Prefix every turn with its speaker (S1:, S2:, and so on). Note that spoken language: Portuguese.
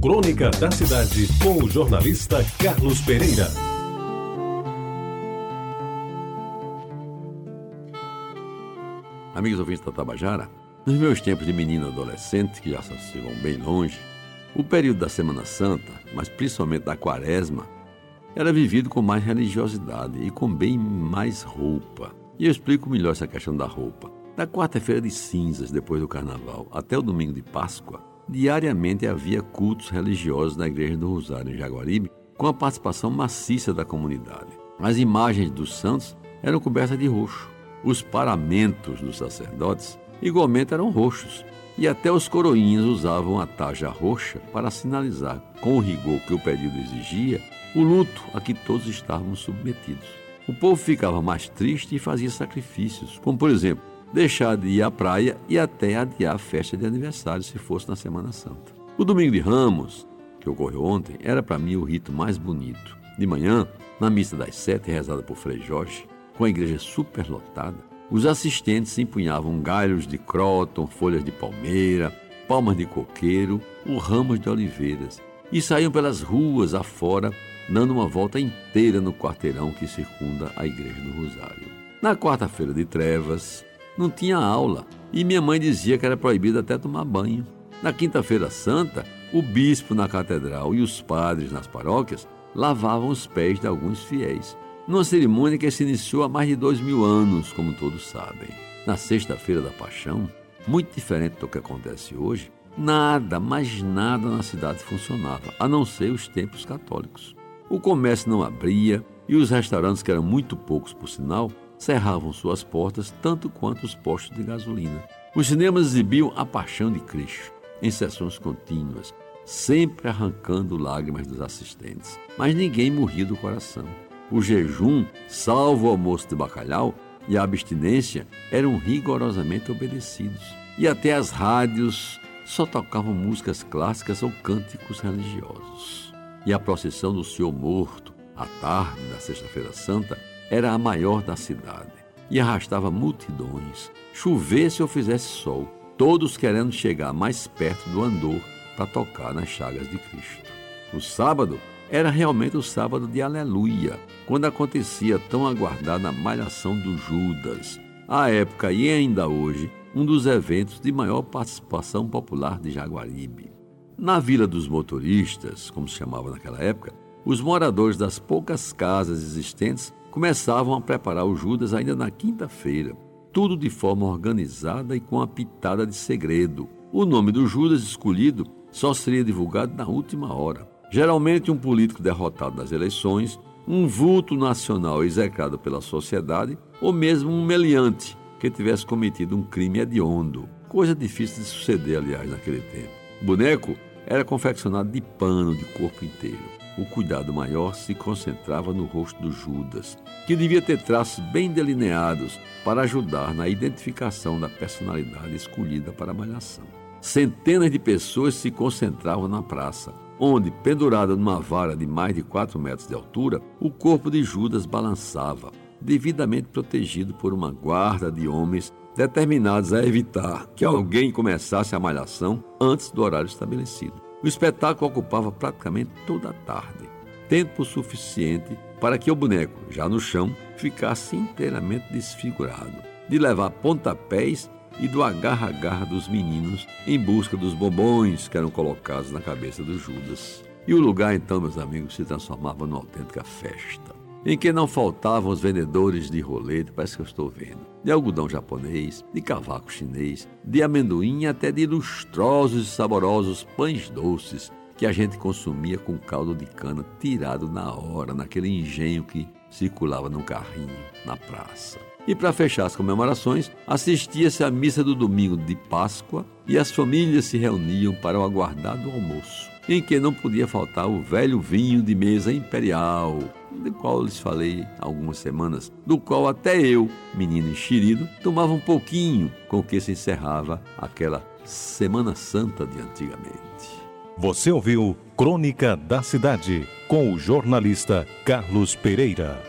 S1: Crônica da Cidade, com o jornalista Carlos Pereira.
S2: Amigos ouvintes da Tabajara, nos meus tempos de menino adolescente, que já se vão bem longe, o período da Semana Santa, mas principalmente da Quaresma, era vivido com mais religiosidade e com bem mais roupa. E eu explico melhor essa questão da roupa. Da quarta-feira de cinzas, depois do carnaval, até o domingo de Páscoa, diariamente havia cultos religiosos na Igreja do Rosário, em Jaguaribe, com a participação maciça da comunidade. As imagens dos santos eram cobertas de roxo. Os paramentos dos sacerdotes igualmente eram roxos, e até os coroinhas usavam a taja roxa para sinalizar, com o rigor que o pedido exigia, o luto a que todos estávamos submetidos. O povo ficava mais triste e fazia sacrifícios, como por exemplo, deixar de ir à praia e até adiar a festa de aniversário se fosse na Semana Santa. O domingo de Ramos, que ocorreu ontem, era para mim o rito mais bonito. De manhã, na missa das sete, rezada por Frei Jorge, com a igreja superlotada, os assistentes empunhavam galhos de cróton, folhas de palmeira, palmas de coqueiro ou ramos de oliveiras e saíam pelas ruas afora, dando uma volta inteira no quarteirão que circunda a igreja do Rosário. Na quarta-feira de trevas, não tinha aula e minha mãe dizia que era proibido até tomar banho. Na Quinta-feira Santa, o bispo na catedral e os padres nas paróquias lavavam os pés de alguns fiéis, numa cerimônia que se iniciou há mais de dois mil anos, como todos sabem. Na Sexta-feira da Paixão, muito diferente do que acontece hoje, nada, mas nada na cidade funcionava, a não ser os templos católicos. O comércio não abria e os restaurantes, que eram muito poucos por sinal, cerravam suas portas tanto quanto os postos de gasolina. Os cinemas exibiam a paixão de Cristo, em sessões contínuas, sempre arrancando lágrimas dos assistentes. Mas ninguém morria do coração. O jejum, salvo o almoço de bacalhau, e a abstinência eram rigorosamente obedecidos. E até as rádios só tocavam músicas clássicas ou cânticos religiosos. E a procissão do Senhor Morto, à tarde da Sexta-feira Santa, era a maior da cidade e arrastava multidões, chovesse ou fizesse sol, todos querendo chegar mais perto do andor para tocar nas chagas de Cristo. O sábado era realmente o sábado de Aleluia, quando acontecia tão aguardada malhação do Judas, à época e ainda hoje, um dos eventos de maior participação popular de Jaguaribe. Na Vila dos Motoristas, como se chamava naquela época, os moradores das poucas casas existentes começavam a preparar o Judas ainda na quinta-feira, tudo de forma organizada e com a pitada de segredo. O nome do Judas escolhido só seria divulgado na última hora. Geralmente, um político derrotado nas eleições, um vulto nacional execrado pela sociedade ou mesmo um meliante que tivesse cometido um crime hediondo. Coisa difícil de suceder, aliás, naquele tempo. O boneco era confeccionado de pano de corpo inteiro o cuidado maior se concentrava no rosto do Judas, que devia ter traços bem delineados para ajudar na identificação da personalidade escolhida para a malhação. Centenas de pessoas se concentravam na praça, onde, pendurado numa vara de mais de 4 metros de altura, o corpo de Judas balançava, devidamente protegido por uma guarda de homens determinados a evitar que alguém começasse a malhação antes do horário estabelecido. O espetáculo ocupava praticamente toda a tarde, tempo suficiente para que o boneco, já no chão, ficasse inteiramente desfigurado, de levar pontapés e do agarra-agarra dos meninos em busca dos bombons que eram colocados na cabeça do Judas. E o lugar, então, meus amigos, se transformava numa autêntica festa em que não faltavam os vendedores de rolete, parece que eu estou vendo, de algodão japonês, de cavaco chinês, de amendoim até de lustrosos e saborosos pães doces que a gente consumia com caldo de cana tirado na hora, naquele engenho que circulava num carrinho na praça. E para fechar as comemorações, assistia-se à missa do domingo de Páscoa e as famílias se reuniam para o aguardado almoço, em que não podia faltar o velho vinho de mesa imperial, do qual lhes falei há algumas semanas, do qual até eu, menino enxerido, tomava um pouquinho com que se encerrava aquela Semana Santa de antigamente.
S1: Você ouviu Crônica da Cidade com o jornalista Carlos Pereira.